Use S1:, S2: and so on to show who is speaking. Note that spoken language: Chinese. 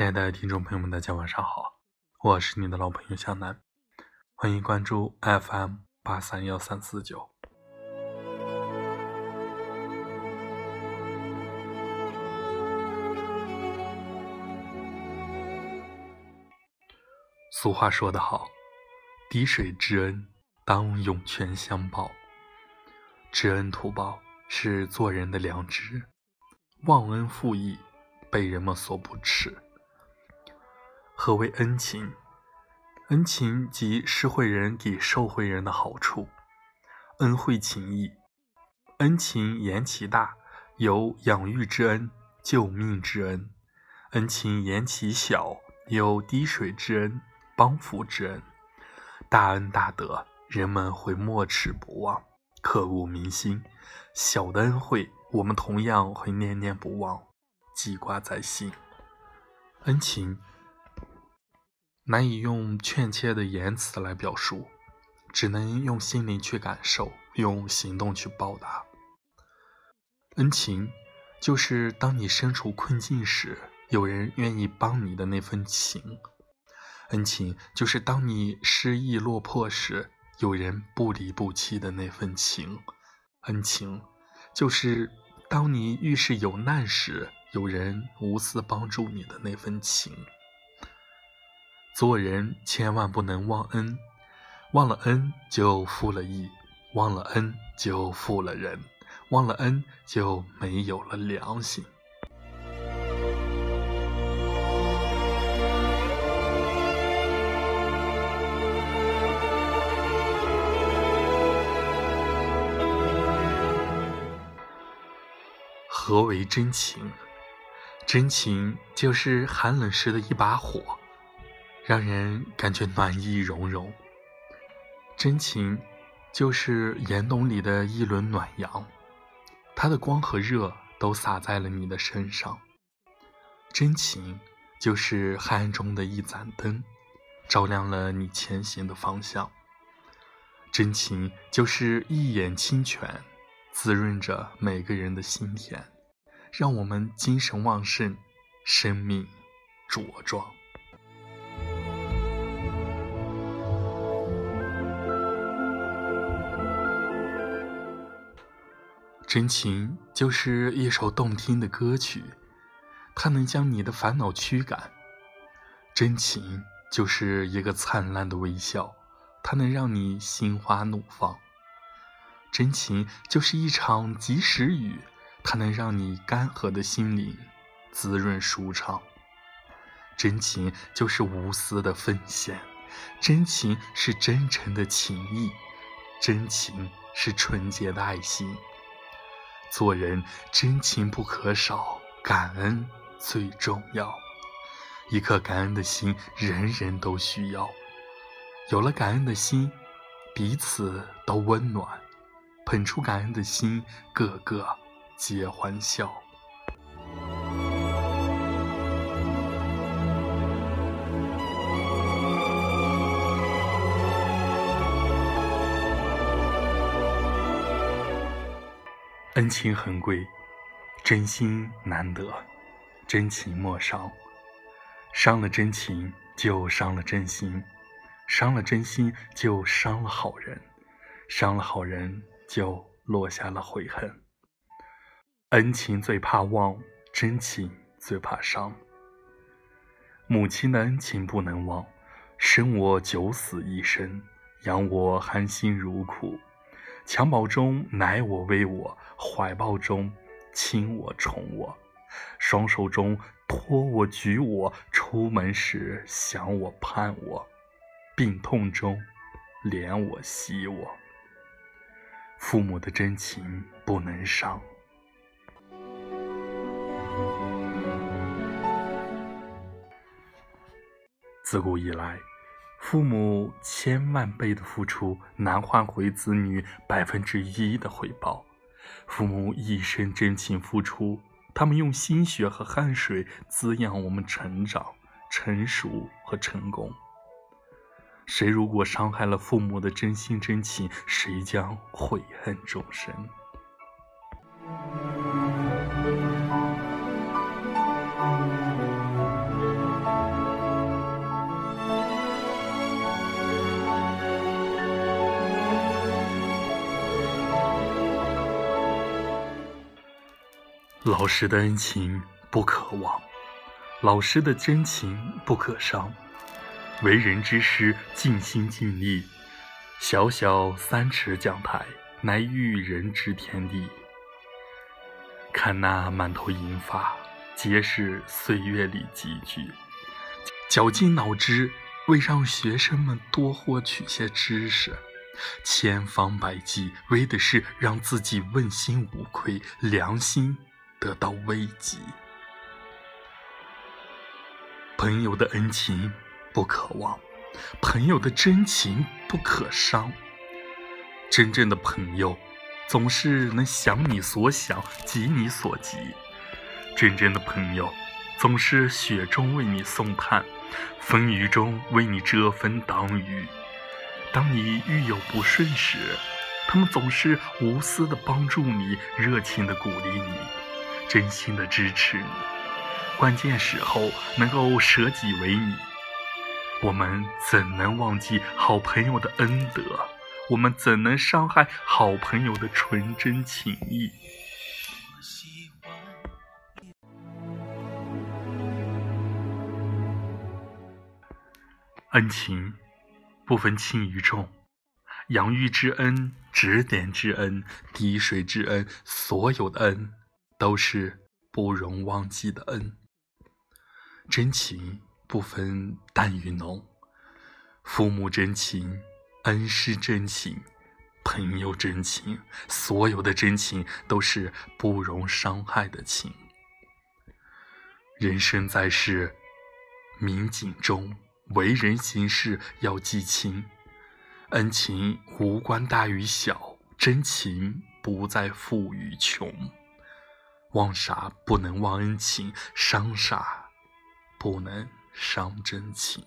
S1: 亲爱的听众朋友们，大家晚上好，我是你的老朋友向南，欢迎关注 FM 八三幺三四九。俗话说得好，滴水之恩当涌泉相报，知恩图报是做人的良知，忘恩负义。被人们所不齿。何为恩情？恩情即施惠人给受惠人的好处，恩惠情谊。恩情言其大，有养育之恩、救命之恩；恩情言其小，有滴水之恩、帮扶之恩。大恩大德，人们会没齿不忘，刻骨铭心；小的恩惠，我们同样会念念不忘。记挂在心，恩情难以用确切的言辞来表述，只能用心灵去感受，用行动去报答。恩情就是当你身处困境时，有人愿意帮你的那份情；恩情就是当你失意落魄时，有人不离不弃的那份情；恩情就是当你遇事有难时。有人无私帮助你的那份情，做人千万不能忘恩，忘了恩就负了义，忘了恩就负了人，忘了恩就没有了良心。何为真情？真情就是寒冷时的一把火，让人感觉暖意融融；真情就是严冬里的一轮暖阳，它的光和热都洒在了你的身上；真情就是黑暗中的一盏灯，照亮了你前行的方向；真情就是一眼清泉，滋润着每个人的心田。让我们精神旺盛，生命茁壮。真情就是一首动听的歌曲，它能将你的烦恼驱赶；真情就是一个灿烂的微笑，它能让你心花怒放；真情就是一场及时雨。它能让你干涸的心灵滋润舒畅。真情就是无私的奉献，真情是真诚的情谊，真情是纯洁的爱心。做人真情不可少，感恩最重要。一颗感恩的心，人人都需要。有了感恩的心，彼此都温暖。捧出感恩的心，个个。皆欢笑。恩情很贵，真心难得，真情莫伤。伤了真情，就伤了真心；伤了真心，就伤了好人；伤了好人，就落下了悔恨。恩情最怕忘，真情最怕伤。母亲的恩情不能忘，生我九死一生，养我含辛茹苦，襁褓中奶我喂我，怀抱中亲我宠我，双手中托我举我，出门时想我盼我，病痛中怜我惜我。父母的真情不能伤。自古以来，父母千万倍的付出，难换回子女百分之一的回报。父母一生真情付出，他们用心血和汗水滋养我们成长、成熟和成功。谁如果伤害了父母的真心真情，谁将悔恨终生。老师的恩情不可忘，老师的真情不可伤。为人之师，尽心尽力。小小三尺讲台，乃育人之天地。看那满头银发，皆是岁月里积聚。绞尽脑汁，为让学生们多获取些知识。千方百计，为的是让自己问心无愧，良心得到慰藉。朋友的恩情不可忘，朋友的真情不可伤。真正的朋友，总是能想你所想，急你所急。真正的朋友，总是雪中为你送炭，风雨中为你遮风挡雨。当你遇有不顺时，他们总是无私的帮助你，热情的鼓励你，真心的支持你。关键时候能够舍己为你，我们怎能忘记好朋友的恩德？我们怎能伤害好朋友的纯真情谊？恩情。不分轻与重，养育之恩、指点之恩、滴水之恩，所有的恩都是不容忘记的恩。真情不分淡与浓，父母真情、恩师真情、朋友真情，所有的真情都是不容伤害的情。人生在世，明警钟。为人行事要记清，恩情无关大与小，真情不在富与穷。忘啥不能忘恩情，伤啥不能伤真情。